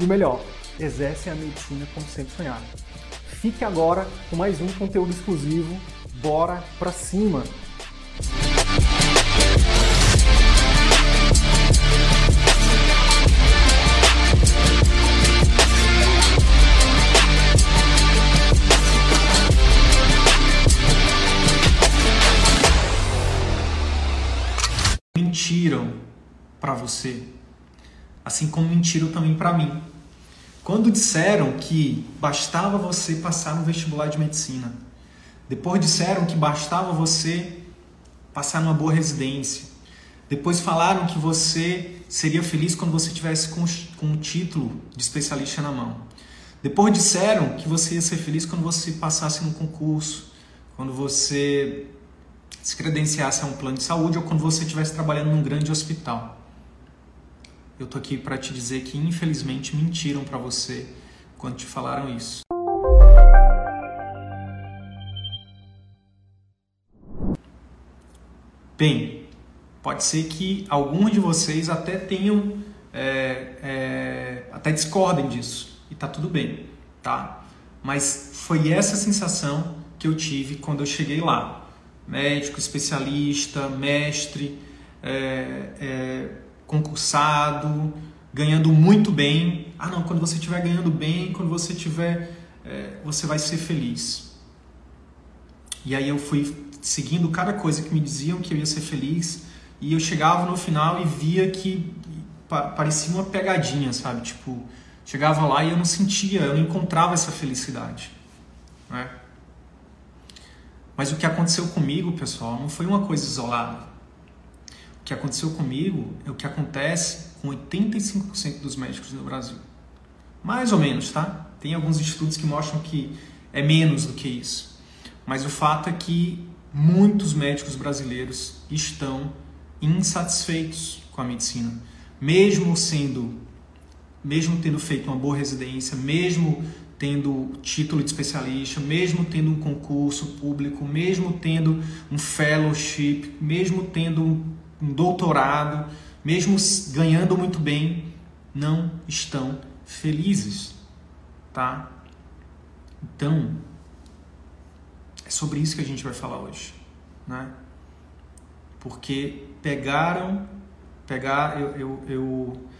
e o melhor, exercem a medicina como sempre sonharam. Fique agora com mais um conteúdo exclusivo. Bora pra cima! Mentiram para você, assim como mentiram também para mim. Quando disseram que bastava você passar no vestibular de medicina, depois disseram que bastava você passar numa boa residência, depois falaram que você seria feliz quando você tivesse com, com um título de especialista na mão. Depois disseram que você ia ser feliz quando você passasse no concurso, quando você se credenciasse a um plano de saúde ou quando você estivesse trabalhando num grande hospital eu tô aqui para te dizer que infelizmente mentiram para você quando te falaram isso. Bem, pode ser que alguns de vocês até tenham, é, é, até discordem disso e tá tudo bem, tá? Mas foi essa sensação que eu tive quando eu cheguei lá, médico, especialista, mestre, é, é concursado, ganhando muito bem. Ah, não, quando você estiver ganhando bem, quando você tiver, é, você vai ser feliz. E aí eu fui seguindo cada coisa que me diziam que eu ia ser feliz e eu chegava no final e via que parecia uma pegadinha, sabe? Tipo, chegava lá e eu não sentia, eu não encontrava essa felicidade, né? Mas o que aconteceu comigo, pessoal, não foi uma coisa isolada que aconteceu comigo é o que acontece com 85% dos médicos no Brasil. Mais ou menos, tá? Tem alguns estudos que mostram que é menos do que isso. Mas o fato é que muitos médicos brasileiros estão insatisfeitos com a medicina, mesmo sendo mesmo tendo feito uma boa residência, mesmo tendo título de especialista, mesmo tendo um concurso público, mesmo tendo um fellowship, mesmo tendo um doutorado, mesmo ganhando muito bem, não estão felizes, tá? Então, é sobre isso que a gente vai falar hoje, né? Porque pegaram, pegar, eu, eu, eu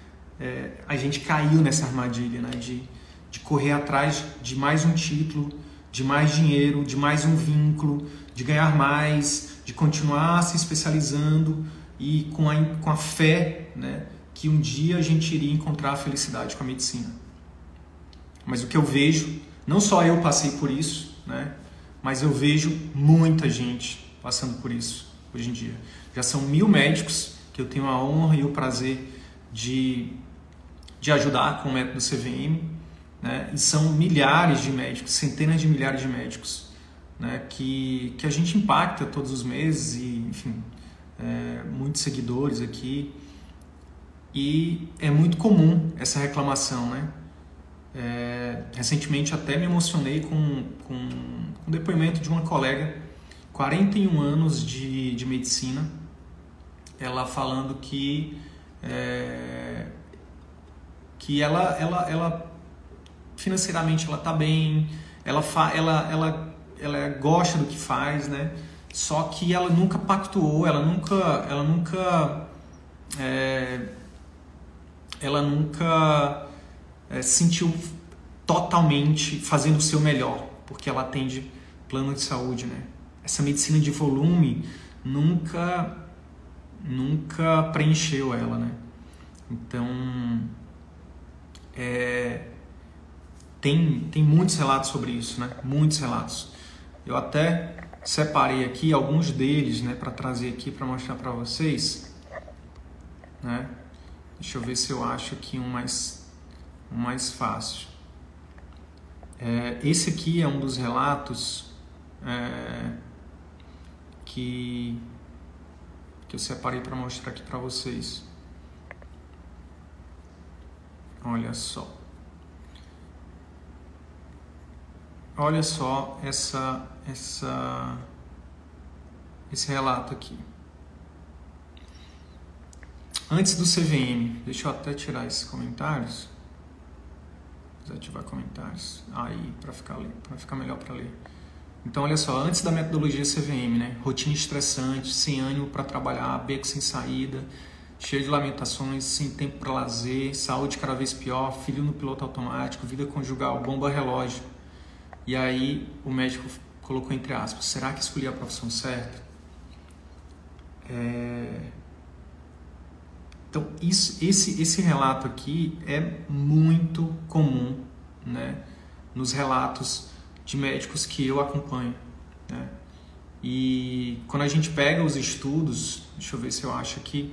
é, a gente caiu nessa armadilha, né? De, de correr atrás de mais um título, de mais dinheiro, de mais um vínculo, de ganhar mais, de continuar se especializando, e com a, com a fé né, que um dia a gente iria encontrar a felicidade com a medicina. Mas o que eu vejo, não só eu passei por isso, né, mas eu vejo muita gente passando por isso hoje em dia. Já são mil médicos que eu tenho a honra e o prazer de, de ajudar com o método CVM, né, e são milhares de médicos, centenas de milhares de médicos, né, que, que a gente impacta todos os meses e, enfim, é, muitos seguidores aqui e é muito comum essa reclamação, né? É, recentemente até me emocionei com, com, o depoimento de uma colega, 41 anos de, de medicina, ela falando que é, que ela, ela, ela financeiramente ela está bem, ela, fa, ela, ela, ela gosta do que faz, né? Só que ela nunca pactuou, ela nunca, ela nunca, é, ela nunca é, sentiu totalmente fazendo o seu melhor, porque ela atende plano de saúde, né? Essa medicina de volume nunca, nunca preencheu ela, né? Então, é, tem, tem muitos relatos sobre isso, né? Muitos relatos. Eu até separei aqui alguns deles, né, para trazer aqui para mostrar para vocês, né? Deixa eu ver se eu acho aqui um mais o mais fácil. É, esse aqui é um dos relatos é, que, que eu separei para mostrar aqui para vocês. Olha só. Olha só essa, essa, esse relato aqui. Antes do CVM, deixa eu até tirar esses comentários. Desativar comentários. Aí, para ficar, ficar melhor para ler. Então, olha só, antes da metodologia CVM, né? Rotina estressante, sem ânimo para trabalhar, beco sem saída, cheio de lamentações, sem tempo para lazer, saúde cada vez pior, filho no piloto automático, vida conjugal, bomba relógio. E aí o médico colocou entre aspas: será que escolhi a profissão certa? É... Então, isso, esse, esse relato aqui é muito comum né, nos relatos de médicos que eu acompanho. Né? E quando a gente pega os estudos, deixa eu ver se eu acho aqui,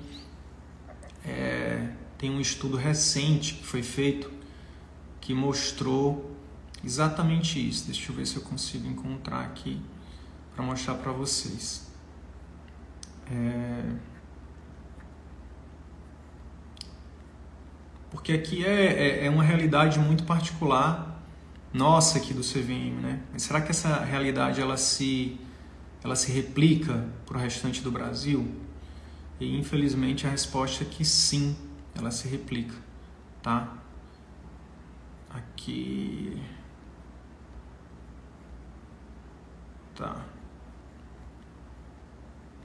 é, tem um estudo recente que foi feito que mostrou exatamente isso. Deixa eu ver se eu consigo encontrar aqui para mostrar para vocês. É... Porque aqui é, é, é, uma realidade muito particular nossa aqui do CVM, né? Mas será que essa realidade ela se, ela se replica para o restante do Brasil? E infelizmente a resposta é que sim, ela se replica, tá? Aqui. Tá.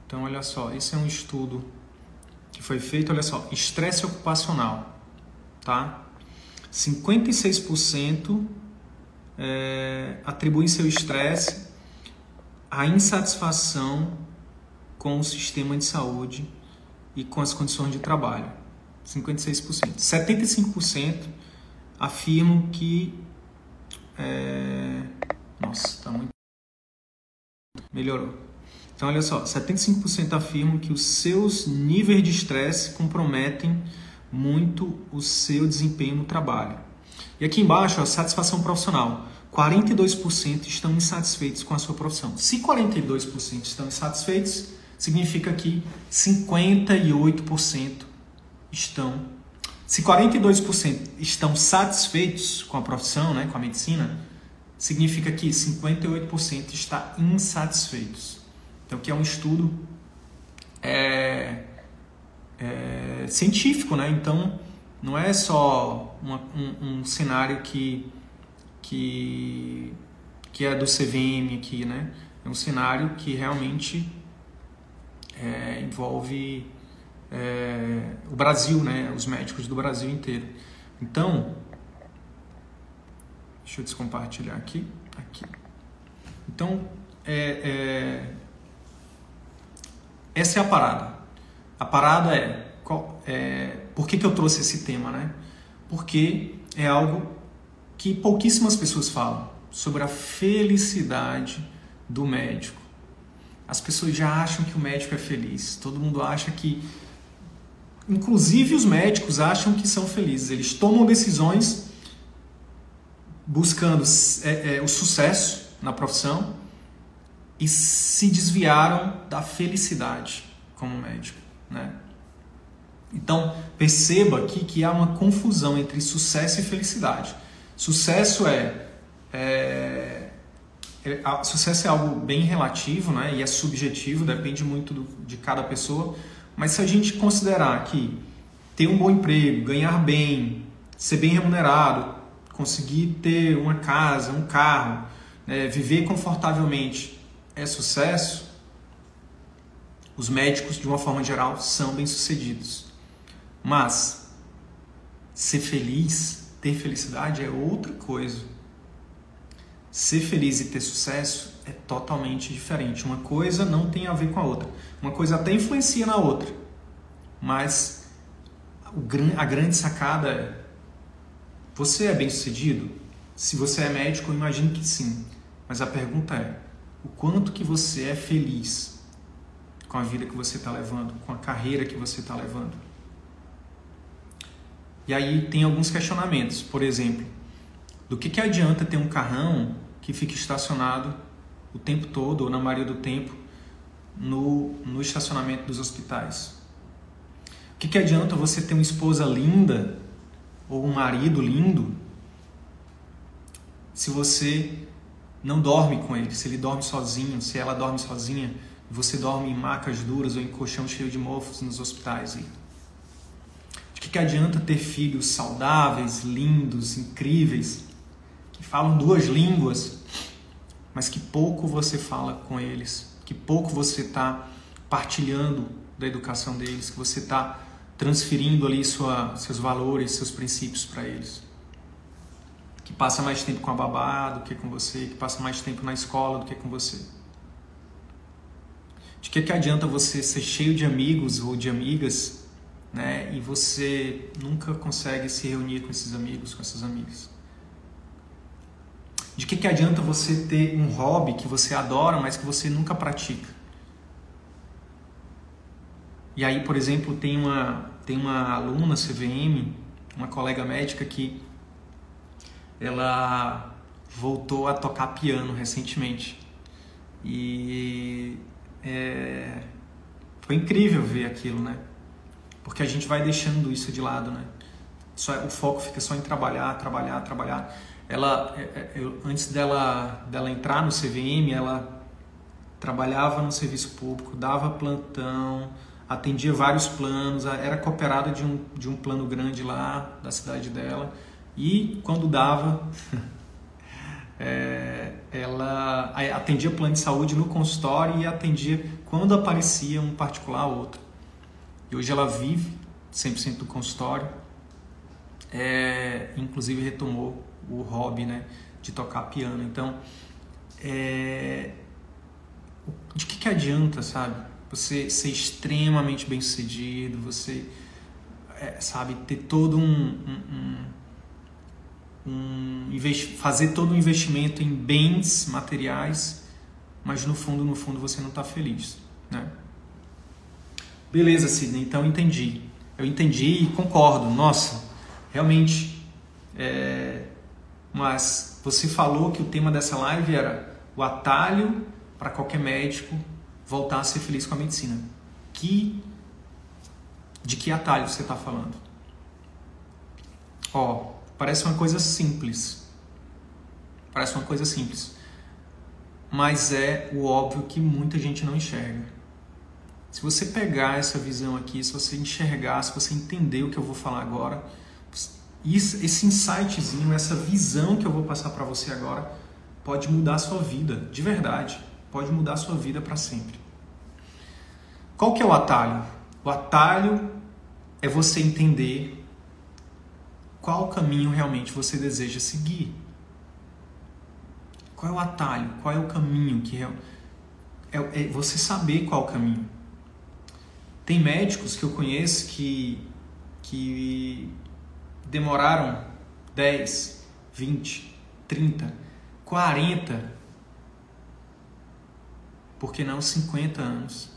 Então, olha só, esse é um estudo que foi feito, olha só, estresse ocupacional, tá? 56% é, atribuem seu estresse à insatisfação com o sistema de saúde e com as condições de trabalho. 56%. 75% afirmam que. É... Nossa, está muito. Melhorou. Então, olha só: 75% afirmam que os seus níveis de estresse comprometem muito o seu desempenho no trabalho. E aqui embaixo, a satisfação profissional. 42% estão insatisfeitos com a sua profissão. Se 42% estão insatisfeitos, significa que 58% estão. Se 42% estão satisfeitos com a profissão, né, com a medicina, significa que 58% está insatisfeitos. Então, que é um estudo é, é, científico, né? Então, não é só uma, um, um, cenário que, que, que é do CVM aqui, né? É um cenário que realmente é, envolve é, o Brasil, né? Os médicos do Brasil inteiro. Então, deixa eu descompartilhar aqui. aqui. Então, é, é, essa é a parada. A parada é, qual, é por que, que eu trouxe esse tema, né? Porque é algo que pouquíssimas pessoas falam sobre a felicidade do médico as pessoas já acham que o médico é feliz. Todo mundo acha que. Inclusive os médicos acham que são felizes. Eles tomam decisões buscando é, é, o sucesso na profissão e se desviaram da felicidade como médico. Né? Então perceba aqui que há uma confusão entre sucesso e felicidade. Sucesso é, é é, sucesso é algo bem relativo né, e é subjetivo, depende muito do, de cada pessoa. Mas se a gente considerar que ter um bom emprego, ganhar bem, ser bem remunerado, conseguir ter uma casa, um carro, né, viver confortavelmente é sucesso, os médicos, de uma forma geral, são bem-sucedidos. Mas ser feliz, ter felicidade é outra coisa ser feliz e ter sucesso é totalmente diferente. Uma coisa não tem a ver com a outra. Uma coisa até influencia na outra. Mas a grande sacada é: você é bem sucedido? Se você é médico, eu imagino que sim. Mas a pergunta é: o quanto que você é feliz com a vida que você está levando, com a carreira que você está levando? E aí tem alguns questionamentos. Por exemplo, do que, que adianta ter um carrão que fica estacionado o tempo todo, ou na maioria do tempo, no, no estacionamento dos hospitais? O que, que adianta você ter uma esposa linda ou um marido lindo se você não dorme com ele, se ele dorme sozinho, se ela dorme sozinha, você dorme em macas duras ou em colchão cheio de mofos nos hospitais. De que, que adianta ter filhos saudáveis, lindos, incríveis, que falam duas línguas, mas que pouco você fala com eles, que pouco você está partilhando da educação deles, que você está transferindo ali sua, seus valores, seus princípios para eles. Que passa mais tempo com a babá do que com você, que passa mais tempo na escola do que com você. De que, que adianta você ser cheio de amigos ou de amigas, né, e você nunca consegue se reunir com esses amigos, com essas amigas? De que, que adianta você ter um hobby que você adora, mas que você nunca pratica? E aí, por exemplo, tem uma, tem uma aluna CVM, uma colega médica que ela voltou a tocar piano recentemente. E é, foi incrível ver aquilo, né? Porque a gente vai deixando isso de lado, né? Só, o foco fica só em trabalhar, trabalhar, trabalhar. Ela, é, é, eu, antes dela, dela entrar no CVM, ela trabalhava no serviço público, dava plantão, atendia vários planos, era cooperada de um, de um plano grande lá da cidade dela e quando dava, é, ela atendia plano de saúde no consultório e atendia quando aparecia um particular ou outro. E hoje ela vive 100% do consultório, é, inclusive retomou o hobby né, de tocar piano. Então, é, de que, que adianta, sabe? Você ser extremamente bem sucedido, você, é, sabe, ter todo um, um, um, um fazer todo um investimento em bens materiais, mas no fundo, no fundo você não está feliz, né? Beleza, Sidney, então entendi. Eu entendi e concordo. Nossa, realmente. É... Mas você falou que o tema dessa live era o atalho para qualquer médico voltar a ser feliz com a medicina. Que de que atalho você está falando? Ó, parece uma coisa simples. Parece uma coisa simples. Mas é o óbvio que muita gente não enxerga. Se você pegar essa visão aqui, se você enxergar, se você entender o que eu vou falar agora, esse insightzinho, essa visão que eu vou passar para você agora, pode mudar a sua vida, de verdade. Pode mudar a sua vida para sempre. Qual que é o atalho? O atalho é você entender qual caminho realmente você deseja seguir. Qual é o atalho? Qual é o caminho que é, é, é você saber qual o caminho. Tem médicos que eu conheço que, que demoraram 10, 20, 30, 40, por que não 50 anos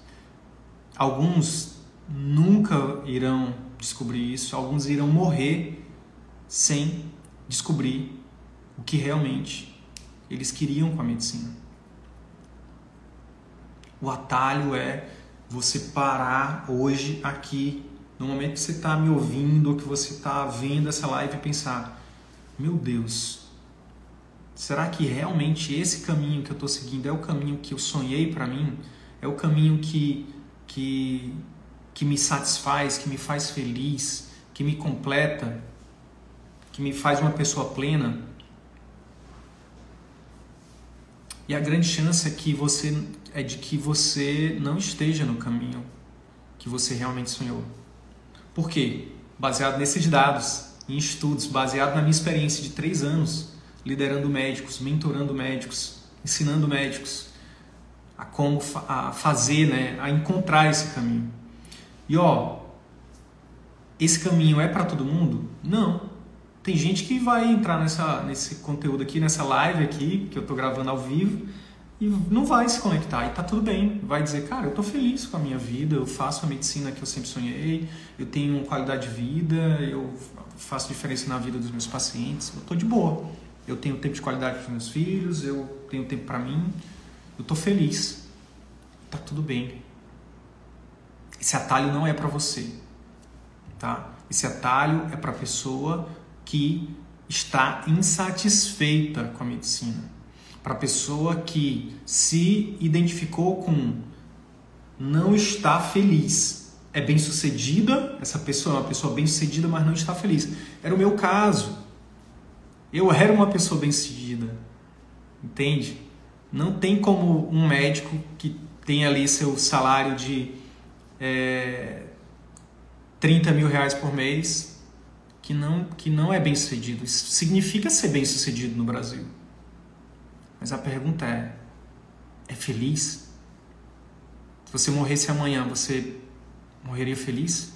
Alguns nunca irão descobrir isso, alguns irão morrer sem descobrir o que realmente eles queriam com a medicina. O atalho é você parar hoje aqui, no momento que você está me ouvindo, ou que você está vendo essa live e pensar: meu Deus, será que realmente esse caminho que eu estou seguindo é o caminho que eu sonhei para mim? É o caminho que que, que me satisfaz, que me faz feliz, que me completa, que me faz uma pessoa plena. E a grande chance é que você é de que você não esteja no caminho que você realmente sonhou. Por quê? Baseado nesses dados, em estudos, baseado na minha experiência de três anos liderando médicos, mentorando médicos, ensinando médicos, a como a fazer, né, a encontrar esse caminho. E ó, esse caminho é para todo mundo? Não. Tem gente que vai entrar nessa, nesse conteúdo aqui, nessa live aqui, que eu estou gravando ao vivo, e não vai se conectar e tá tudo bem. Vai dizer, cara, eu tô feliz com a minha vida, eu faço a medicina que eu sempre sonhei, eu tenho qualidade de vida, eu faço diferença na vida dos meus pacientes, eu tô de boa. Eu tenho tempo de qualidade para os meus filhos, eu tenho tempo para mim, eu tô feliz. Tá tudo bem. Esse atalho não é para você, tá? Esse atalho é para a pessoa que está insatisfeita com a medicina para a pessoa que se identificou com não está feliz. É bem sucedida, essa pessoa é uma pessoa bem sucedida, mas não está feliz. Era o meu caso. Eu era uma pessoa bem sucedida. Entende? Não tem como um médico que tem ali seu salário de é, 30 mil reais por mês que não, que não é bem sucedido. Isso significa ser bem sucedido no Brasil. Mas a pergunta é: é feliz? Se você morresse amanhã, você morreria feliz?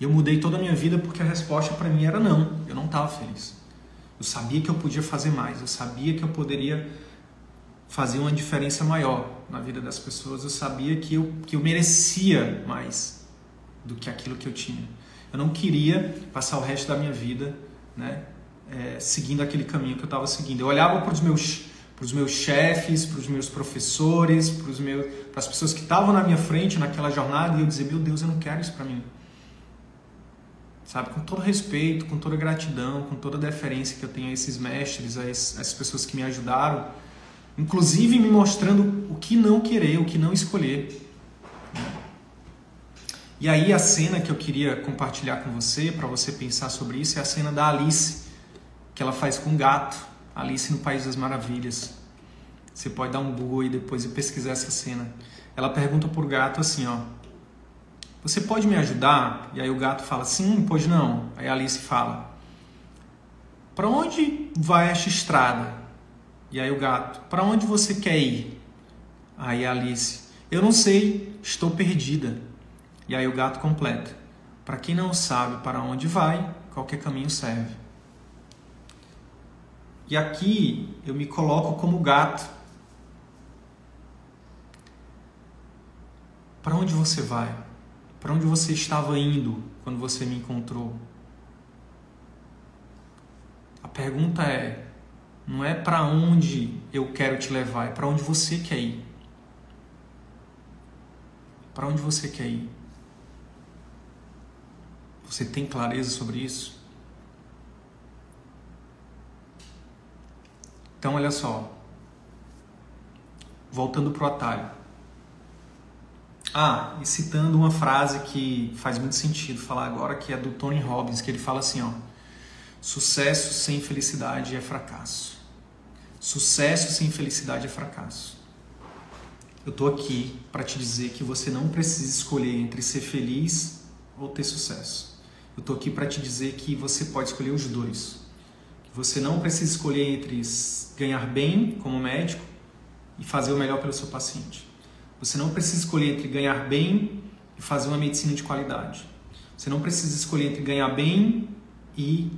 E eu mudei toda a minha vida porque a resposta para mim era não. Eu não estava feliz. Eu sabia que eu podia fazer mais. Eu sabia que eu poderia fazer uma diferença maior na vida das pessoas. Eu sabia que eu, que eu merecia mais do que aquilo que eu tinha. Eu não queria passar o resto da minha vida né, é, seguindo aquele caminho que eu estava seguindo. Eu olhava para os meus para os meus chefes, para os meus professores, para, as pessoas que estavam na minha frente naquela jornada e eu dizia: Meu Deus, eu não quero isso para mim. Sabe, com todo respeito, com toda gratidão, com toda deferência que eu tenho a esses mestres, a essas pessoas que me ajudaram, inclusive me mostrando o que não querer, o que não escolher. E aí a cena que eu queria compartilhar com você, para você pensar sobre isso, é a cena da Alice que ela faz com gato, Alice no País das Maravilhas. Você pode dar um Google aí depois e pesquisar essa cena. Ela pergunta pro gato assim, ó: Você pode me ajudar? E aí o gato fala: Sim, pois não. Aí Alice fala: Para onde vai esta estrada? E aí o gato: Para onde você quer ir? Aí Alice: Eu não sei, estou perdida. E aí o gato completa: Para quem não sabe para onde vai, qualquer caminho serve. E aqui eu me coloco como gato. Para onde você vai? Para onde você estava indo quando você me encontrou? A pergunta é: não é para onde eu quero te levar, é para onde você quer ir. Para onde você quer ir? Você tem clareza sobre isso? Então, olha só. Voltando para o atalho. Ah, e citando uma frase que faz muito sentido falar agora, que é do Tony Robbins, que ele fala assim, ó: Sucesso sem felicidade é fracasso. Sucesso sem felicidade é fracasso. Eu tô aqui para te dizer que você não precisa escolher entre ser feliz ou ter sucesso. Eu tô aqui para te dizer que você pode escolher os dois. Você não precisa escolher entre ganhar bem como médico e fazer o melhor pelo seu paciente. Você não precisa escolher entre ganhar bem e fazer uma medicina de qualidade. Você não precisa escolher entre ganhar bem e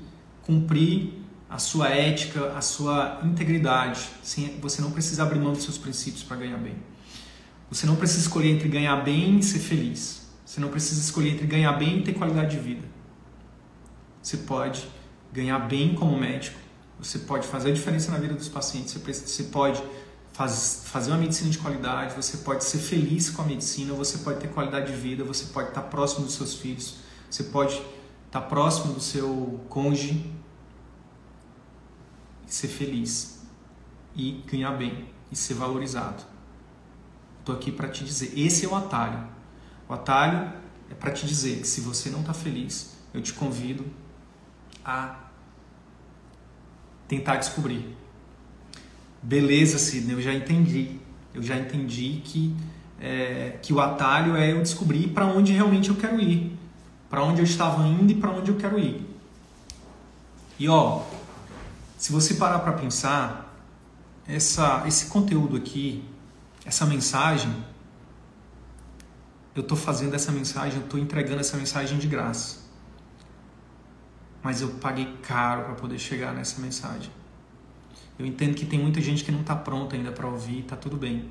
cumprir a sua ética, a sua integridade. Você não precisa abrir mão dos seus princípios para ganhar bem. Você não precisa escolher entre ganhar bem e ser feliz. Você não precisa escolher entre ganhar bem e ter qualidade de vida. Você pode ganhar bem como médico você pode fazer a diferença na vida dos pacientes, você pode faz, fazer uma medicina de qualidade, você pode ser feliz com a medicina, você pode ter qualidade de vida, você pode estar próximo dos seus filhos, você pode estar próximo do seu cônjuge e ser feliz e ganhar bem e ser valorizado. Estou aqui para te dizer, esse é o atalho. O atalho é para te dizer que se você não está feliz, eu te convido a tentar descobrir. Beleza, Sidney, eu já entendi. Eu já entendi que, é, que o atalho é eu descobrir para onde realmente eu quero ir, para onde eu estava indo e para onde eu quero ir. E ó, se você parar para pensar, essa, esse conteúdo aqui, essa mensagem, eu estou fazendo essa mensagem, eu estou entregando essa mensagem de graça mas eu paguei caro para poder chegar nessa mensagem. Eu entendo que tem muita gente que não está pronta ainda para ouvir, está tudo bem.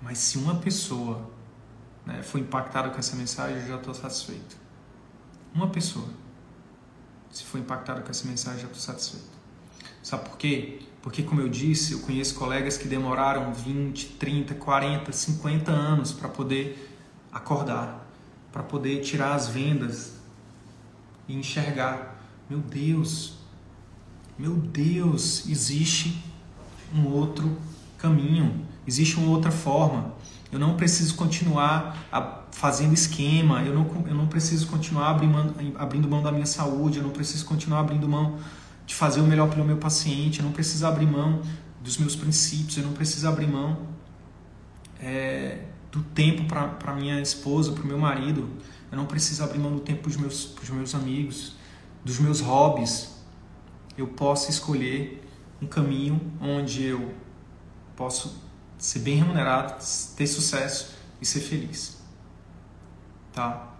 Mas se uma pessoa né, foi impactada com essa mensagem, eu já estou satisfeito. Uma pessoa, se foi impactada com essa mensagem, já estou satisfeito. Sabe por quê? Porque, como eu disse, eu conheço colegas que demoraram 20, 30, 40, 50 anos para poder acordar, para poder tirar as vendas e enxergar: meu Deus, meu Deus, existe um outro caminho, existe uma outra forma. Eu não preciso continuar fazendo esquema, eu não, eu não preciso continuar abrindo, abrindo mão da minha saúde, eu não preciso continuar abrindo mão de fazer o melhor pelo meu paciente, eu não preciso abrir mão dos meus princípios, eu não preciso abrir mão é, do tempo para minha esposa, para o meu marido, eu não preciso abrir mão do tempo para os meus, meus amigos, dos meus hobbies. Eu posso escolher um caminho onde eu posso ser bem remunerado, ter sucesso e ser feliz. Tá?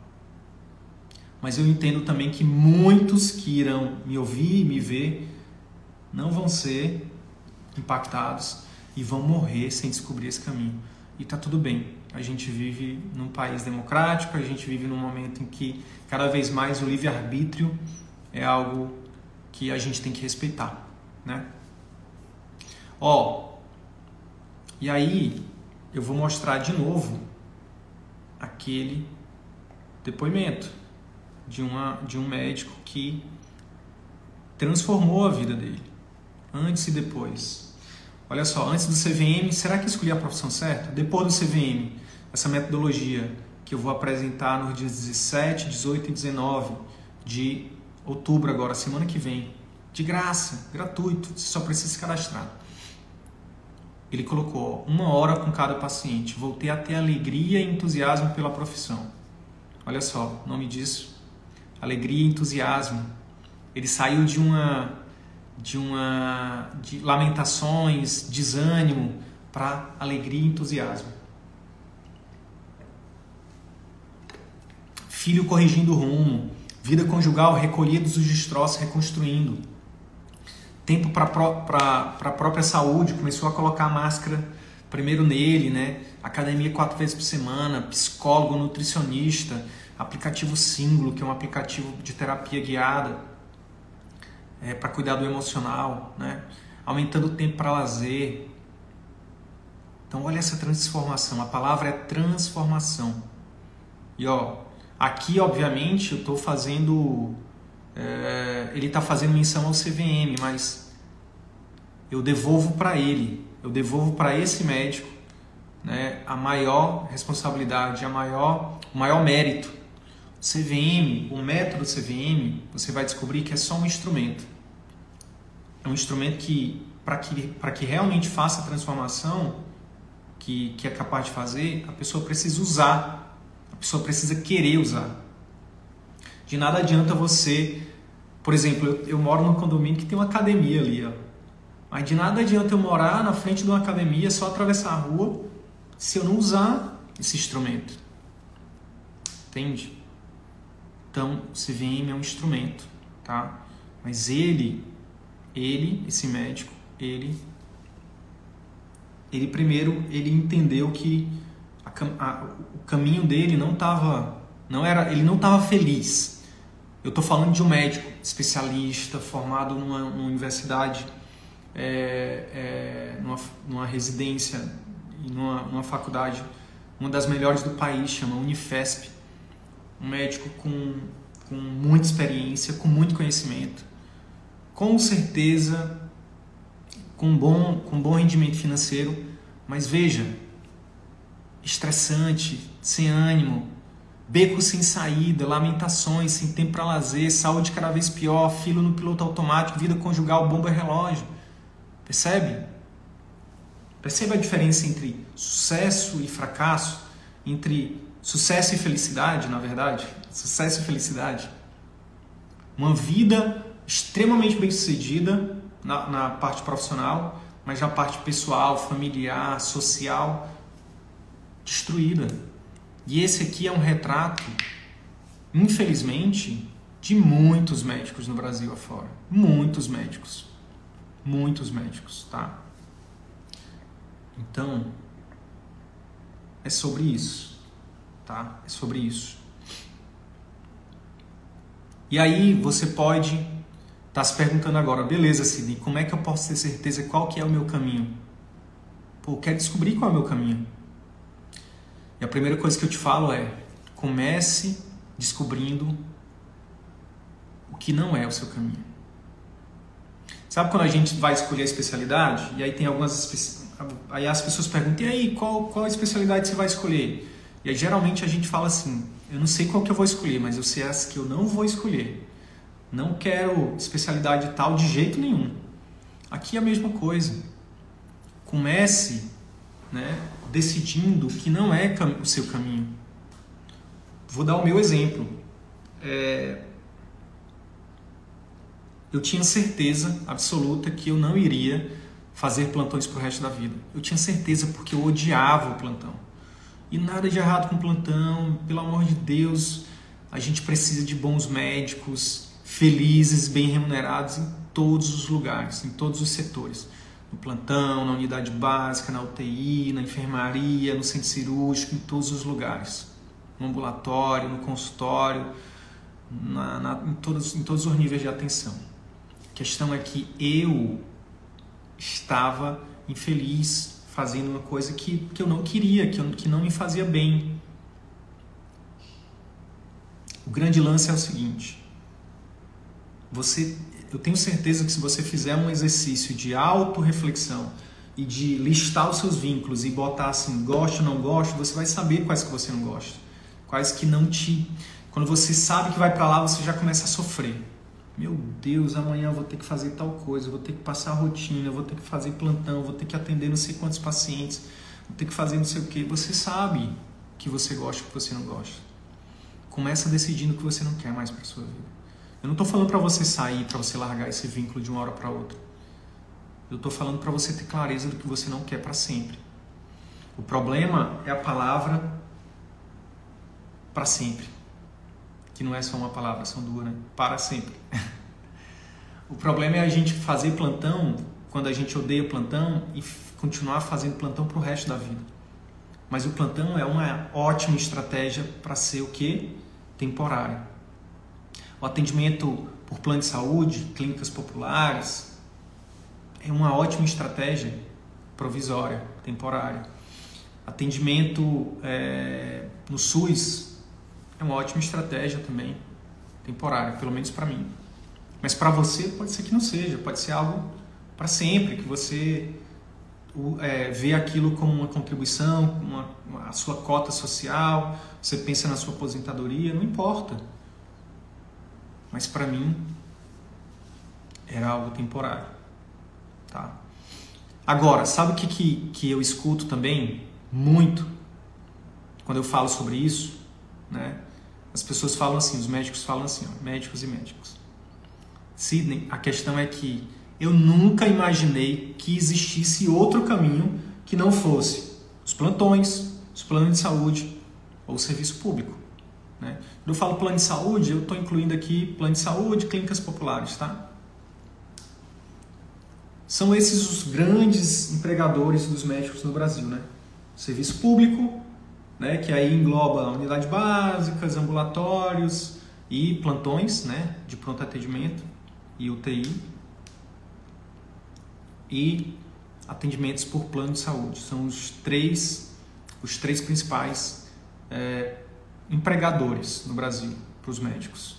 Mas eu entendo também que muitos que irão me ouvir e me ver não vão ser impactados e vão morrer sem descobrir esse caminho. E tá tudo bem. A gente vive num país democrático, a gente vive num momento em que cada vez mais o livre-arbítrio é algo que a gente tem que respeitar, né? Ó, e aí eu vou mostrar de novo aquele depoimento de, uma, de um médico que transformou a vida dele, antes e depois. Olha só, antes do CVM, será que escolhi a profissão certa? Depois do CVM, essa metodologia que eu vou apresentar nos dias 17, 18 e 19 de outubro agora, semana que vem, de graça, gratuito, você só precisa se cadastrar. Ele colocou uma hora com cada paciente. Voltei a ter alegria e entusiasmo pela profissão. Olha só, nome disso alegria e entusiasmo. Ele saiu de uma de uma de lamentações, desânimo para alegria e entusiasmo. Filho corrigindo o rumo, vida conjugal recolhidos os destroços, reconstruindo. Tempo para a própria saúde, começou a colocar máscara primeiro nele, né? Academia quatro vezes por semana, psicólogo, nutricionista, aplicativo Símbolo, que é um aplicativo de terapia guiada é, para cuidar do emocional, né? aumentando o tempo para lazer. Então, olha essa transformação. A palavra é transformação. E ó, aqui, obviamente, eu estou fazendo. É, ele está fazendo menção ao CVM, mas eu devolvo para ele, eu devolvo para esse médico né, a maior responsabilidade, a maior, o maior mérito CVM, o método CVM, você vai descobrir que é só um instrumento. É um instrumento que, para que, que realmente faça a transformação que, que é capaz de fazer, a pessoa precisa usar, a pessoa precisa querer usar. De nada adianta você, por exemplo, eu, eu moro num condomínio que tem uma academia ali, ó. mas de nada adianta eu morar na frente de uma academia, só atravessar a rua, se eu não usar esse instrumento. Entende? Então, o CVM é um instrumento, tá? Mas ele, ele, esse médico, ele, ele primeiro ele entendeu que a, a, o caminho dele não estava, não era, ele não estava feliz. Eu estou falando de um médico especialista formado numa, numa universidade, é, é, numa, numa residência, numa, numa faculdade, uma das melhores do país, chama Unifesp um médico com, com muita experiência, com muito conhecimento, com certeza com bom, com bom rendimento financeiro, mas veja, estressante, sem ânimo, beco sem saída, lamentações, sem tempo para lazer, saúde cada vez pior, filo no piloto automático, vida conjugal, bomba relógio. Percebe? Percebe a diferença entre sucesso e fracasso, entre Sucesso e felicidade, na verdade. Sucesso e felicidade. Uma vida extremamente bem sucedida na, na parte profissional, mas na parte pessoal, familiar, social, destruída. E esse aqui é um retrato, infelizmente, de muitos médicos no Brasil afora. Muitos médicos. muitos médicos, tá? Então, é sobre isso, tá? É sobre isso. E aí você pode estar tá se perguntando agora, beleza, Sidney, como é que eu posso ter certeza qual que é o meu caminho? Pô, eu quero descobrir qual é o meu caminho. E a primeira coisa que eu te falo é, comece descobrindo o que não é o seu caminho. Sabe quando a gente vai escolher a especialidade e aí tem algumas aí as pessoas perguntam e aí qual qual especialidade você vai escolher? E aí geralmente a gente fala assim, eu não sei qual que eu vou escolher, mas eu sei as que eu não vou escolher. Não quero especialidade tal de jeito nenhum. Aqui é a mesma coisa. Comece, né, decidindo que não é o seu caminho. Vou dar o meu exemplo. É, eu tinha certeza absoluta que eu não iria fazer plantões para o resto da vida. Eu tinha certeza porque eu odiava o plantão. E nada de errado com plantão, pelo amor de Deus, a gente precisa de bons médicos, felizes, bem remunerados em todos os lugares, em todos os setores. No plantão, na unidade básica, na UTI, na enfermaria, no centro cirúrgico, em todos os lugares. No ambulatório, no consultório, na, na, em, todos, em todos os níveis de atenção questão é que eu estava infeliz fazendo uma coisa que, que eu não queria, que, eu, que não me fazia bem. O grande lance é o seguinte: você, eu tenho certeza que se você fizer um exercício de autorreflexão e de listar os seus vínculos e botar assim, gosto não gosto, você vai saber quais que você não gosta, quais que não te. Quando você sabe que vai para lá, você já começa a sofrer. Meu Deus, amanhã eu vou ter que fazer tal coisa, vou ter que passar a rotina, vou ter que fazer plantão, vou ter que atender não sei quantos pacientes, vou ter que fazer não sei o que. Você sabe que você gosta e que você não gosta. Começa decidindo o que você não quer mais para sua vida. Eu não estou falando para você sair, para você largar esse vínculo de uma hora para outra. Eu estou falando para você ter clareza do que você não quer para sempre. O problema é a palavra para sempre que não é só uma palavra, são duas, né? Para sempre. o problema é a gente fazer plantão quando a gente odeia plantão e continuar fazendo plantão para o resto da vida. Mas o plantão é uma ótima estratégia para ser o que? Temporário. O atendimento por plano de saúde, clínicas populares, é uma ótima estratégia provisória, temporária. Atendimento é, no SUS, é uma ótima estratégia também, temporária, pelo menos para mim. Mas para você pode ser que não seja, pode ser algo para sempre, que você é, vê aquilo como uma contribuição, uma, uma, a sua cota social, você pensa na sua aposentadoria, não importa. Mas para mim era algo temporário. Tá? Agora, sabe o que, que, que eu escuto também muito quando eu falo sobre isso? Né? As pessoas falam assim, os médicos falam assim, ó, médicos e médicos. Sidney, a questão é que eu nunca imaginei que existisse outro caminho que não fosse os plantões, os planos de saúde ou o serviço público. Né? Quando eu falo plano de saúde, eu estou incluindo aqui plano de saúde, clínicas populares, tá? São esses os grandes empregadores dos médicos no Brasil, né? Serviço público, né, que aí engloba unidades básicas, ambulatórios e plantões né, de pronto atendimento e UTI e atendimentos por plano de saúde. São os três, os três principais é, empregadores no Brasil para os médicos.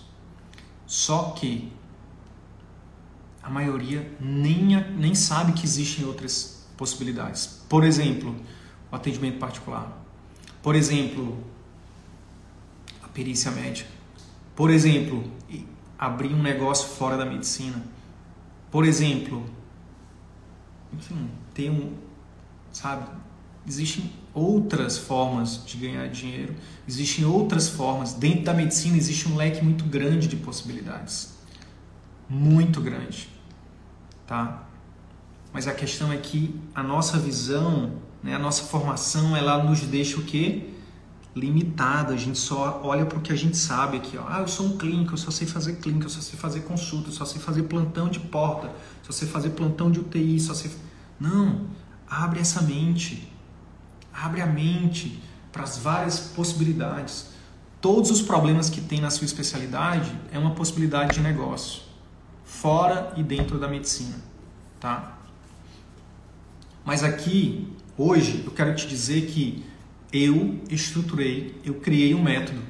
Só que a maioria nem, nem sabe que existem outras possibilidades. Por exemplo, o atendimento particular. Por exemplo, a perícia médica. Por exemplo, abrir um negócio fora da medicina. Por exemplo, enfim, ter um, sabe, existem outras formas de ganhar dinheiro, existem outras formas. Dentro da medicina existe um leque muito grande de possibilidades. Muito grande. Tá? Mas a questão é que a nossa visão né? A nossa formação ela nos deixa o quê? limitada. A gente só olha para o que a gente sabe aqui. Ó. Ah, eu sou um clínico, eu só sei fazer clínica, eu só sei fazer consulta, eu só sei fazer plantão de porta, só sei fazer plantão de UTI, só sei. Não, abre essa mente, abre a mente para as várias possibilidades. Todos os problemas que tem na sua especialidade é uma possibilidade de negócio, fora e dentro da medicina, tá? Mas aqui, hoje, eu quero te dizer que eu estruturei, eu criei um método.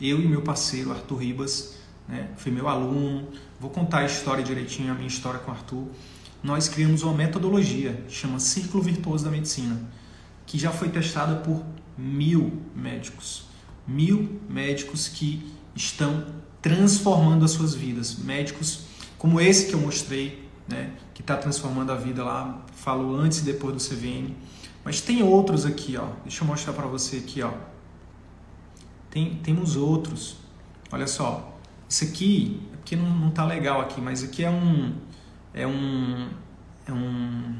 Eu e meu parceiro Arthur Ribas, né, foi meu aluno. Vou contar a história direitinho, a minha história com o Arthur. Nós criamos uma metodologia, chama Círculo Virtuoso da Medicina, que já foi testada por mil médicos. Mil médicos que estão transformando as suas vidas. Médicos como esse que eu mostrei, né, que está transformando a vida lá, falo antes e depois do CVM mas tem outros aqui, ó. Deixa eu mostrar para você aqui, ó. Tem, temos outros. Olha só. Isso aqui, aqui não, não tá legal aqui, mas aqui é um é um é um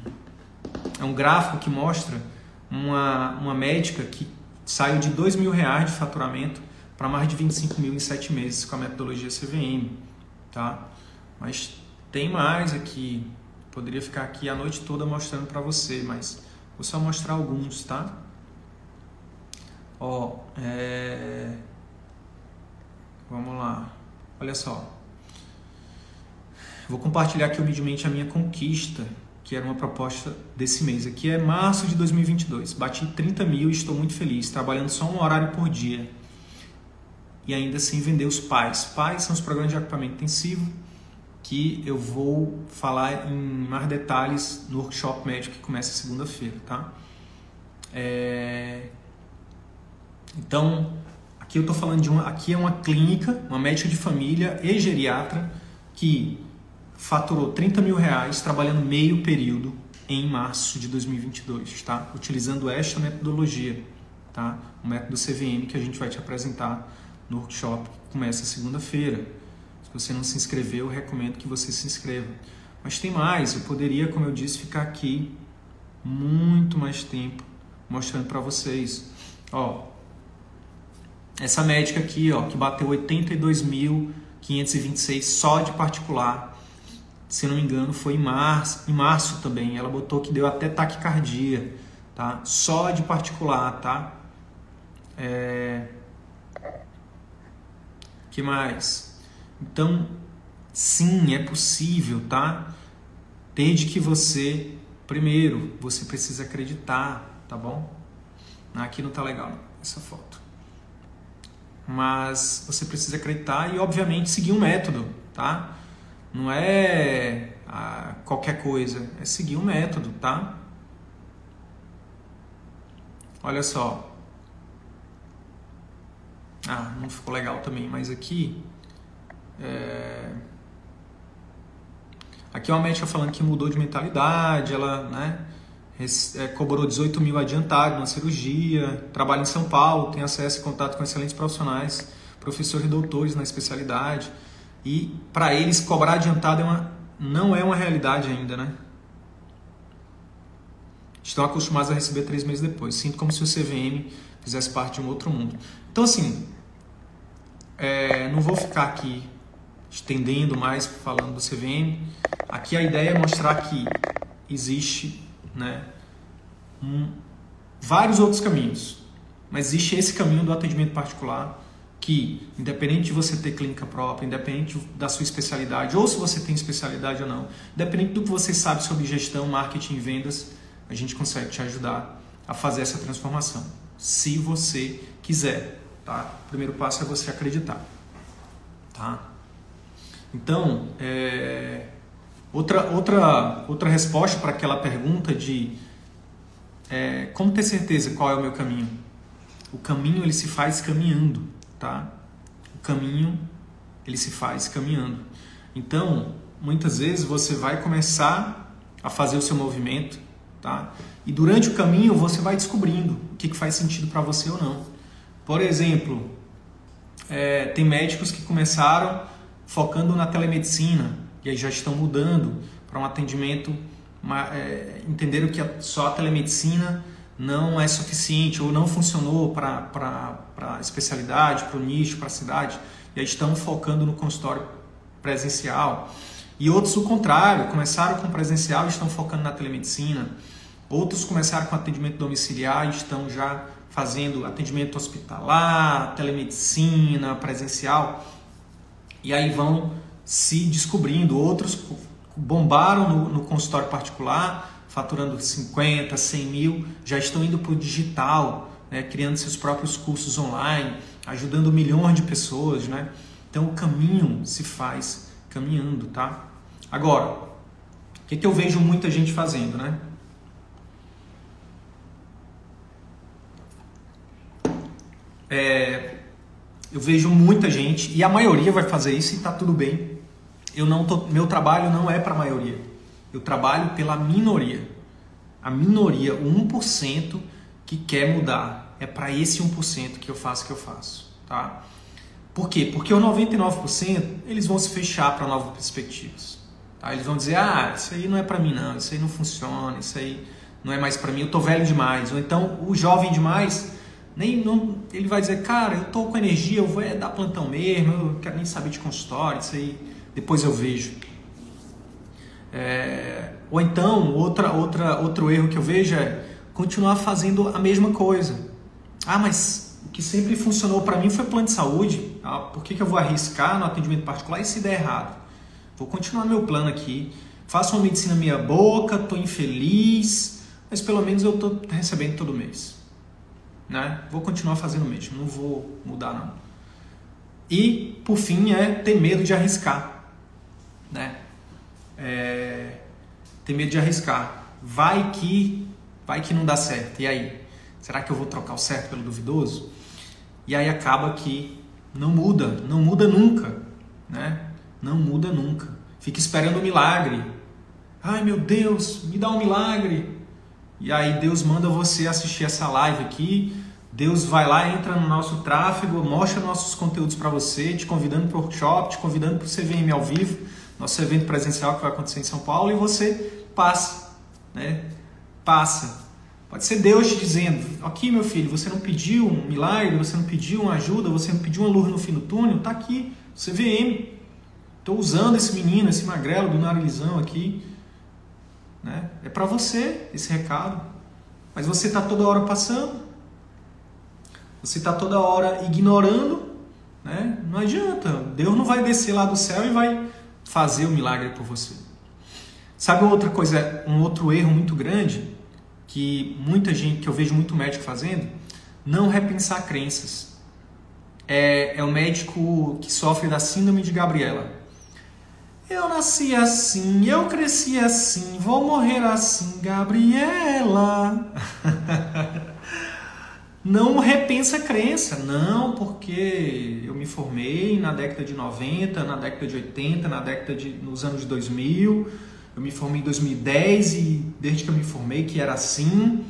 é um gráfico que mostra uma, uma médica que saiu de 2 mil reais de faturamento para mais de 25 mil em 7 meses com a metodologia CVM, tá? Mas tem mais aqui. Poderia ficar aqui a noite toda mostrando para você, mas Vou só mostrar alguns, tá? Ó, é... vamos lá. Olha só. Vou compartilhar aqui humildemente a minha conquista, que era uma proposta desse mês. Aqui é março de 2022. Bati 30 mil e estou muito feliz, trabalhando só um horário por dia. E ainda assim vender os pais. Pais são os programas de equipamento intensivo que eu vou falar em mais detalhes no workshop médico que começa segunda-feira, tá? É... Então, aqui eu estou falando de uma, aqui é uma clínica, uma médica de família e geriatra que faturou 30 mil reais trabalhando meio período em março de 2022, tá? Utilizando esta metodologia, tá? O método CVM que a gente vai te apresentar no workshop que começa segunda-feira você não se inscreveu, eu recomendo que você se inscreva. Mas tem mais, eu poderia, como eu disse, ficar aqui muito mais tempo mostrando para vocês. Ó, essa médica aqui, ó, que bateu 82.526 só de particular. Se não me engano, foi em março, em março também. Ela botou que deu até taquicardia, tá? Só de particular, tá? É... Que mais? Então, sim, é possível, tá? Desde que você, primeiro, você precisa acreditar, tá bom? Aqui não tá legal essa foto. Mas você precisa acreditar e, obviamente, seguir um método, tá? Não é ah, qualquer coisa, é seguir um método, tá? Olha só. Ah, não ficou legal também, mas aqui é... Aqui é uma médica falando que mudou de mentalidade, ela né, é, cobrou 18 mil adiantado na cirurgia, trabalha em São Paulo, tem acesso e contato com excelentes profissionais, professores e doutores na especialidade. E para eles cobrar adiantado é uma, não é uma realidade ainda, né? Estão acostumados a receber três meses depois. Sinto como se o CVM fizesse parte de um outro mundo. Então, assim, é, não vou ficar aqui estendendo mais, falando do CVM. Aqui a ideia é mostrar que existe né, um, vários outros caminhos, mas existe esse caminho do atendimento particular que, independente de você ter clínica própria, independente da sua especialidade, ou se você tem especialidade ou não, independente do que você sabe sobre gestão, marketing e vendas, a gente consegue te ajudar a fazer essa transformação, se você quiser. Tá? O primeiro passo é você acreditar. Tá? Então, é, outra, outra, outra resposta para aquela pergunta de é, como ter certeza qual é o meu caminho? O caminho ele se faz caminhando, tá? O caminho ele se faz caminhando. Então, muitas vezes você vai começar a fazer o seu movimento, tá? E durante o caminho você vai descobrindo o que, que faz sentido para você ou não. Por exemplo, é, tem médicos que começaram focando na telemedicina, e aí já estão mudando para um atendimento, uma, é, entenderam que só a telemedicina não é suficiente ou não funcionou para a especialidade, para o nicho, para a cidade, e aí estão focando no consultório presencial. E outros o contrário, começaram com presencial e estão focando na telemedicina. Outros começaram com atendimento domiciliar e estão já fazendo atendimento hospitalar, telemedicina, presencial. E aí vão se descobrindo. Outros bombaram no, no consultório particular, faturando 50, 100 mil, já estão indo para o digital, né, criando seus próprios cursos online, ajudando milhões de pessoas. Né? Então o caminho se faz caminhando, tá? Agora, o que, que eu vejo muita gente fazendo, né? É, eu vejo muita gente, e a maioria vai fazer isso e está tudo bem. Eu não tô, meu trabalho não é para a maioria. Eu trabalho pela minoria. A minoria, o 1% que quer mudar. É para esse 1% que eu faço o que eu faço, tá? Por quê? Porque o 99% eles vão se fechar para novas perspectivas. Tá? Eles vão dizer: "Ah, isso aí não é para mim não, isso aí não funciona, isso aí não é mais para mim, eu tô velho demais". Ou então o jovem demais nem não, ele vai dizer: "Cara, eu tô com energia, eu vou é dar plantão mesmo, eu quero nem saber de consultório, isso aí depois eu vejo". É, ou então, outra, outra, outro erro que eu vejo é continuar fazendo a mesma coisa. Ah, mas o que sempre funcionou para mim foi plano de saúde. Ah, por que, que eu vou arriscar no atendimento particular e se der errado? Vou continuar meu plano aqui. Faço uma medicina meia boca, estou infeliz, mas pelo menos eu estou recebendo todo mês. Né? Vou continuar fazendo mesmo, não vou mudar não. E por fim é ter medo de arriscar. Né? É... Ter medo de arriscar. Vai que, vai que não dá certo. E aí? Será que eu vou trocar o certo pelo duvidoso? E aí acaba que não muda, não muda nunca, né? Não muda nunca. Fica esperando o um milagre. Ai meu Deus, me dá um milagre. E aí Deus manda você assistir essa live aqui. Deus vai lá, entra no nosso tráfego, mostra nossos conteúdos para você, te convidando para o workshop, te convidando para o CVM ao vivo, nosso evento presencial que vai acontecer em São Paulo, e você passa, né? Passa. Pode ser Deus te dizendo: aqui, meu filho, você não pediu um milagre, você não pediu uma ajuda, você não pediu uma luz no fim do túnel, tá aqui, CVM. Estou usando esse menino, esse magrelo do narizão aqui. Né? É para você esse recado. Mas você está toda hora passando. Você está toda hora ignorando. Né? Não adianta. Deus não vai descer lá do céu e vai fazer o milagre por você. Sabe outra coisa, um outro erro muito grande? que muita gente, que eu vejo muito médico fazendo, não repensar crenças. É, é o médico que sofre da síndrome de Gabriela. Eu nasci assim, eu cresci assim, vou morrer assim, Gabriela. não repensa crença, não, porque eu me formei na década de 90, na década de 80, na década de nos anos 2000 eu me formei em 2010 e desde que eu me formei que era assim.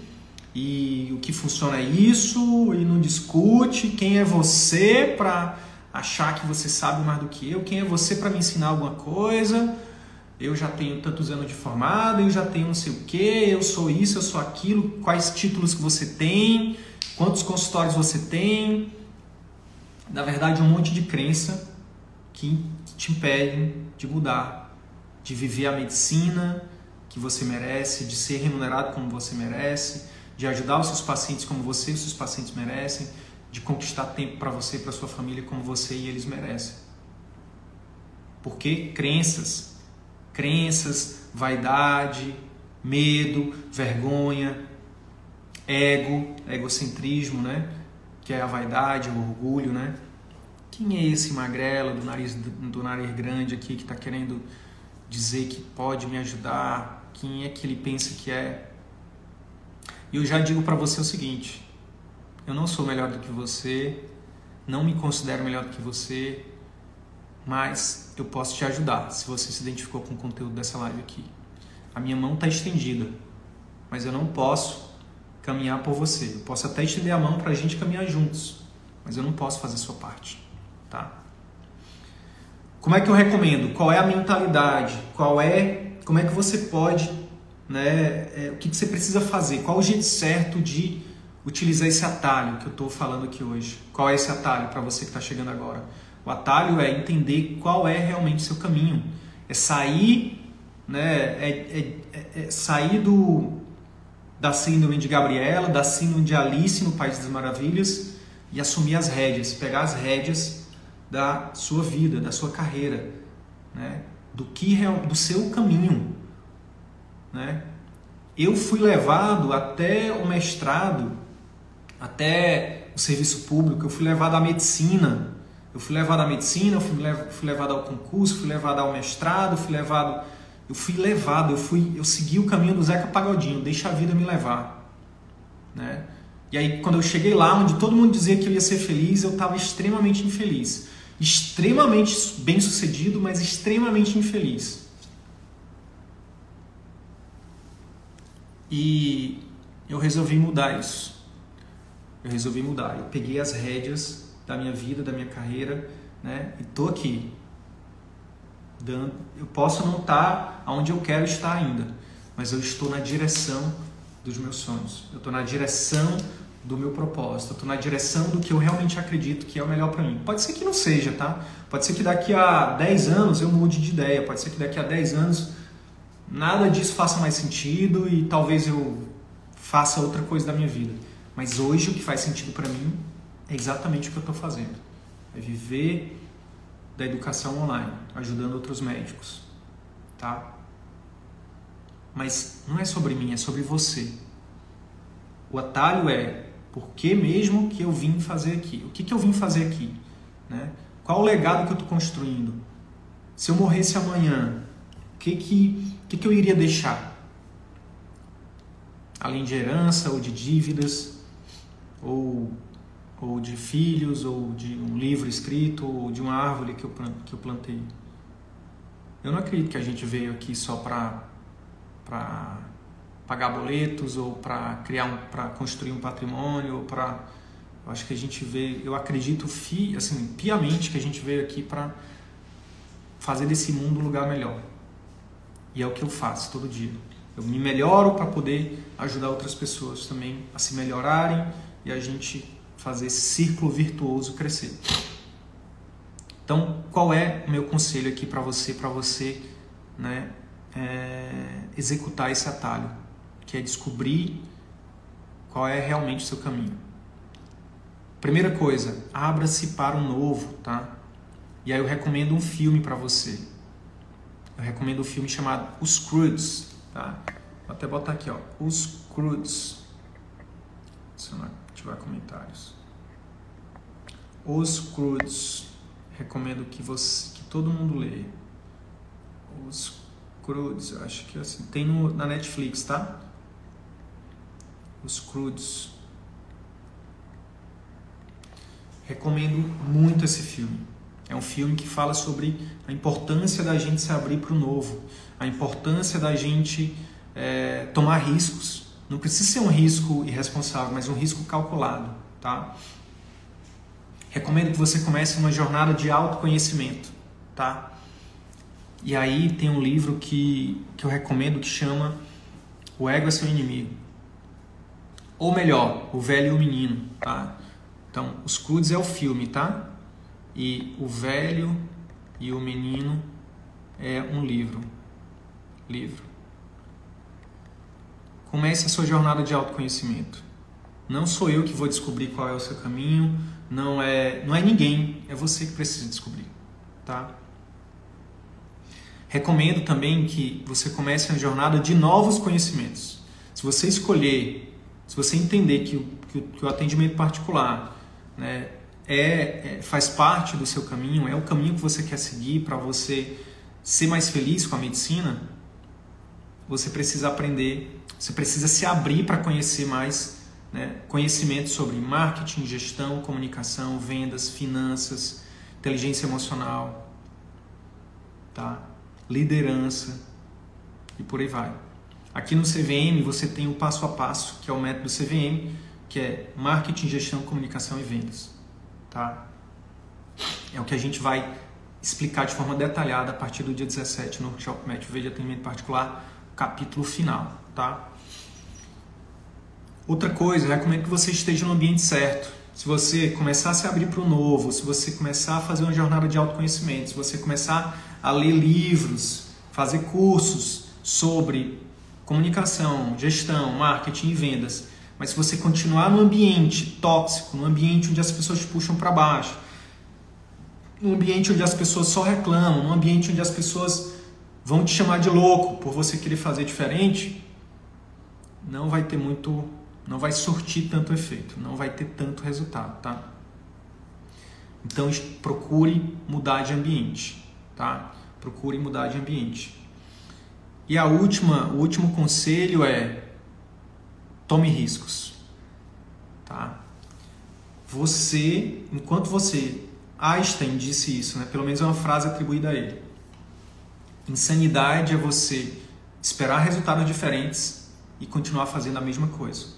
E o que funciona é isso, e não discute. Quem é você para achar que você sabe mais do que eu? Quem é você para me ensinar alguma coisa? Eu já tenho tantos anos de formado, eu já tenho não sei o que, eu sou isso, eu sou aquilo. Quais títulos que você tem? Quantos consultórios você tem? Na verdade, um monte de crença que te impedem de mudar de viver a medicina que você merece, de ser remunerado como você merece, de ajudar os seus pacientes como você e os seus pacientes merecem, de conquistar tempo para você e para sua família como você e eles merecem. Porque crenças, crenças, vaidade, medo, vergonha, ego, egocentrismo, né? Que é a vaidade, o orgulho, né? Quem é esse magrelo do nariz, do nariz grande aqui que está querendo dizer que pode me ajudar, quem é que ele pensa que é. E eu já digo para você o seguinte: eu não sou melhor do que você, não me considero melhor do que você, mas eu posso te ajudar se você se identificou com o conteúdo dessa live aqui. A minha mão está estendida, mas eu não posso caminhar por você. Eu posso até estender a mão para a gente caminhar juntos, mas eu não posso fazer sua parte, tá? Como é que eu recomendo? Qual é a mentalidade? Qual é, como é que você pode né, é, o que, que você precisa fazer, qual o jeito certo de utilizar esse atalho que eu estou falando aqui hoje. Qual é esse atalho para você que está chegando agora? O atalho é entender qual é realmente o seu caminho. É sair, né, é, é, é, é sair do, da síndrome de Gabriela, da síndrome de Alice no País das Maravilhas e assumir as rédeas, pegar as rédeas da sua vida, da sua carreira, né, do que do seu caminho, né? Eu fui levado até o mestrado, até o serviço público, eu fui levado à medicina, eu fui levado à medicina, eu fui, fui levado ao concurso, fui levado ao mestrado, fui levado, eu fui levado, eu fui, eu segui o caminho do Zeca Pagodinho, deixa a vida me levar, né? E aí quando eu cheguei lá, onde todo mundo dizia que eu ia ser feliz, eu estava extremamente infeliz, extremamente bem sucedido, mas extremamente infeliz. E eu resolvi mudar isso. Eu resolvi mudar. Eu peguei as rédeas da minha vida, da minha carreira, né? E tô aqui. Dando, eu posso não estar tá onde eu quero estar ainda, mas eu estou na direção dos meus sonhos. Eu estou na direção do meu propósito. Eu estou na direção do que eu realmente acredito que é o melhor para mim. Pode ser que não seja, tá? Pode ser que daqui a 10 anos eu mude de ideia. Pode ser que daqui a 10 anos nada disso faça mais sentido e talvez eu faça outra coisa da minha vida. Mas hoje o que faz sentido para mim é exatamente o que eu estou fazendo. É viver da educação online, ajudando outros médicos, tá? Mas não é sobre mim, é sobre você. O atalho é por que mesmo que eu vim fazer aqui? O que, que eu vim fazer aqui? Né? Qual o legado que eu estou construindo? Se eu morresse amanhã, o que, que, que, que eu iria deixar? Além de herança ou de dívidas, ou ou de filhos, ou de um livro escrito, ou de uma árvore que eu, que eu plantei. Eu não acredito que a gente veio aqui só para pagar boletos ou para criar um, para construir um patrimônio ou para eu acho que a gente veio, eu acredito fi, assim, piamente que a gente veio aqui para fazer desse mundo um lugar melhor. E é o que eu faço todo dia. Eu me melhoro para poder ajudar outras pessoas também a se melhorarem e a gente fazer esse círculo virtuoso crescer. Então, qual é o meu conselho aqui para você, para você, né, é, executar esse atalho, que é descobrir qual é realmente o seu caminho. Primeira coisa, abra-se para o novo, tá? E aí eu recomendo um filme para você. Eu recomendo um filme chamado Os Crudes, tá? Vou até botar aqui, ó, Os Crudes. Se eu não tiver comentários. Os Crudes. Recomendo que você, que todo mundo leia. Os Crudes, acho que é assim, tem no, na Netflix, tá? Os Crudes. Recomendo muito esse filme. É um filme que fala sobre a importância da gente se abrir para o novo, a importância da gente é, tomar riscos. Não precisa ser um risco irresponsável, mas um risco calculado, tá? Recomendo que você comece uma jornada de autoconhecimento, tá? E aí tem um livro que, que eu recomendo que chama O Ego é Seu Inimigo. Ou melhor, O Velho e o Menino, tá? Então, Os Crudes é o filme, tá? E O Velho e o Menino é um livro. Livro. Comece a sua jornada de autoconhecimento. Não sou eu que vou descobrir qual é o seu caminho, não é, não é ninguém, é você que precisa descobrir, tá? Recomendo também que você comece a jornada de novos conhecimentos. Se você escolher, se você entender que o, que que o atendimento particular né, é, é, faz parte do seu caminho, é o caminho que você quer seguir para você ser mais feliz com a medicina, você precisa aprender, você precisa se abrir para conhecer mais né, conhecimento sobre marketing, gestão, comunicação, vendas, finanças, inteligência emocional, tá? liderança e por aí vai. Aqui no CVM você tem o passo a passo, que é o método CVM, que é marketing, gestão, comunicação e vendas. Tá? É o que a gente vai explicar de forma detalhada a partir do dia 17 no workshop Método V de atendimento particular capítulo final, tá? Outra coisa, recomendo que você esteja no ambiente certo. Se você começar a se abrir para o novo, se você começar a fazer uma jornada de autoconhecimento, se você começar a ler livros, fazer cursos sobre comunicação, gestão, marketing e vendas, mas se você continuar no ambiente tóxico, no ambiente onde as pessoas te puxam para baixo, no ambiente onde as pessoas só reclamam, no ambiente onde as pessoas vão te chamar de louco por você querer fazer diferente, não vai ter muito, não vai surtir tanto efeito, não vai ter tanto resultado, tá? Então procure mudar de ambiente, tá? Procure mudar de ambiente. E a última, o último conselho é tome riscos, tá? Você, enquanto você Einstein disse isso, né? Pelo menos é uma frase atribuída a ele. Insanidade é você esperar resultados diferentes e continuar fazendo a mesma coisa.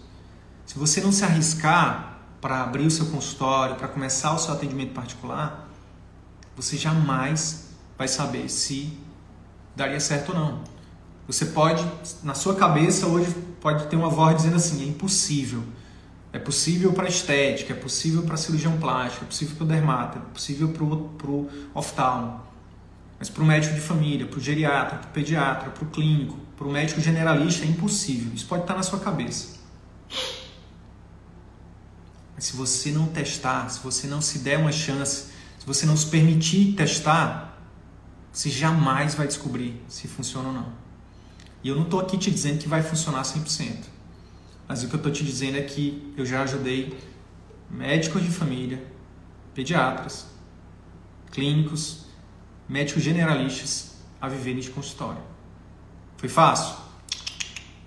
Se você não se arriscar para abrir o seu consultório, para começar o seu atendimento particular, você jamais vai saber se daria certo ou não. Você pode, na sua cabeça hoje, pode ter uma voz dizendo assim: é impossível. É possível para estética, é possível para cirurgião plástico, é possível para o dermato, é possível para o oftalmo. Mas para o médico de família, para o geriatra, para o pediatra, para o clínico, para o médico generalista é impossível. Isso pode estar na sua cabeça. Mas se você não testar, se você não se der uma chance, se você não se permitir testar, você jamais vai descobrir se funciona ou não. E eu não estou aqui te dizendo que vai funcionar 100%. Mas o que eu estou te dizendo é que eu já ajudei médicos de família, pediatras, clínicos, médicos generalistas a viverem de consultório. Foi fácil?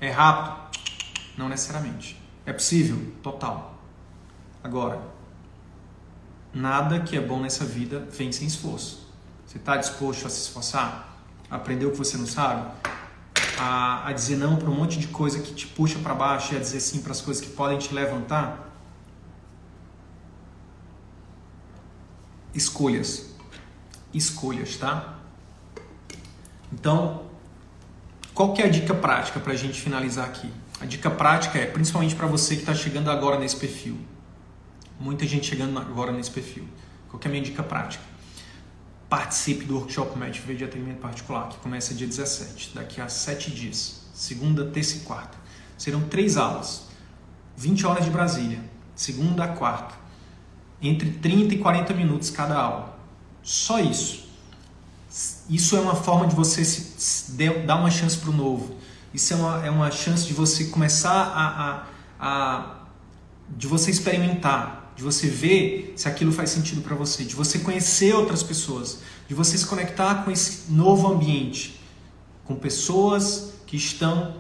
É rápido? Não necessariamente. É possível? Total. Agora, nada que é bom nessa vida vem sem esforço. Você está disposto a se esforçar? A aprender o que você não sabe? a, a dizer não para um monte de coisa que te puxa para baixo e a dizer sim para as coisas que podem te levantar? Escolhas. Escolhas, tá? Então, qual que é a dica prática para a gente finalizar aqui? A dica prática é, principalmente para você que está chegando agora nesse perfil. Muita gente chegando agora nesse perfil. Qual é a minha dica prática? participe do workshop Médico de Atendimento Particular, que começa dia 17, daqui a 7 dias, segunda, terça e quarta. Serão três aulas, 20 horas de Brasília, segunda a quarta, entre 30 e 40 minutos cada aula. Só isso. Isso é uma forma de você se dar uma chance para o novo. Isso é uma, é uma chance de você começar a, a, a de você experimentar, de você ver se aquilo faz sentido para você, de você conhecer outras pessoas, de você se conectar com esse novo ambiente, com pessoas que estão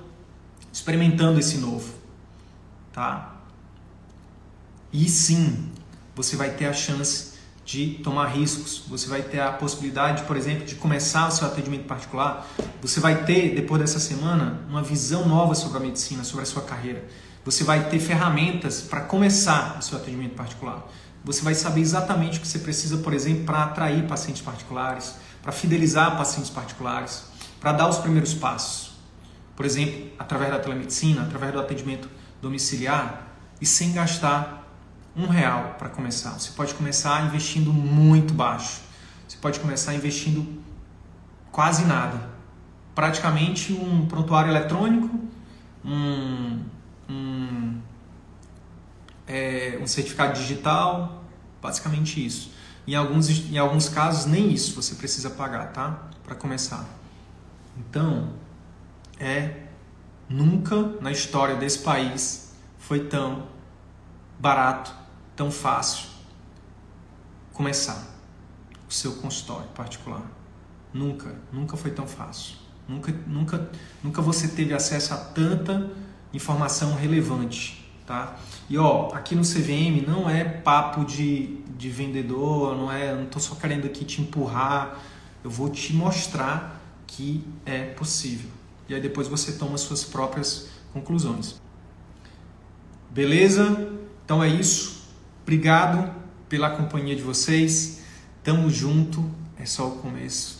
experimentando esse novo, tá? E sim, você vai ter a chance de tomar riscos, você vai ter a possibilidade, por exemplo, de começar o seu atendimento particular, você vai ter, depois dessa semana, uma visão nova sobre a medicina, sobre a sua carreira você vai ter ferramentas para começar o seu atendimento particular. Você vai saber exatamente o que você precisa, por exemplo, para atrair pacientes particulares, para fidelizar pacientes particulares, para dar os primeiros passos. Por exemplo, através da telemedicina, através do atendimento domiciliar e sem gastar um real para começar. Você pode começar investindo muito baixo. Você pode começar investindo quase nada. Praticamente um prontuário eletrônico, um um, é, um certificado digital, basicamente isso. Em alguns, em alguns casos, nem isso você precisa pagar, tá? Para começar. Então, é nunca na história desse país foi tão barato, tão fácil começar o seu consultório particular. Nunca, nunca foi tão fácil. Nunca, nunca, nunca você teve acesso a tanta informação relevante, tá? E ó, aqui no CVM não é papo de, de vendedor, não é, não tô só querendo aqui te empurrar, eu vou te mostrar que é possível. E aí depois você toma suas próprias conclusões. Beleza? Então é isso. Obrigado pela companhia de vocês. Tamo junto. É só o começo.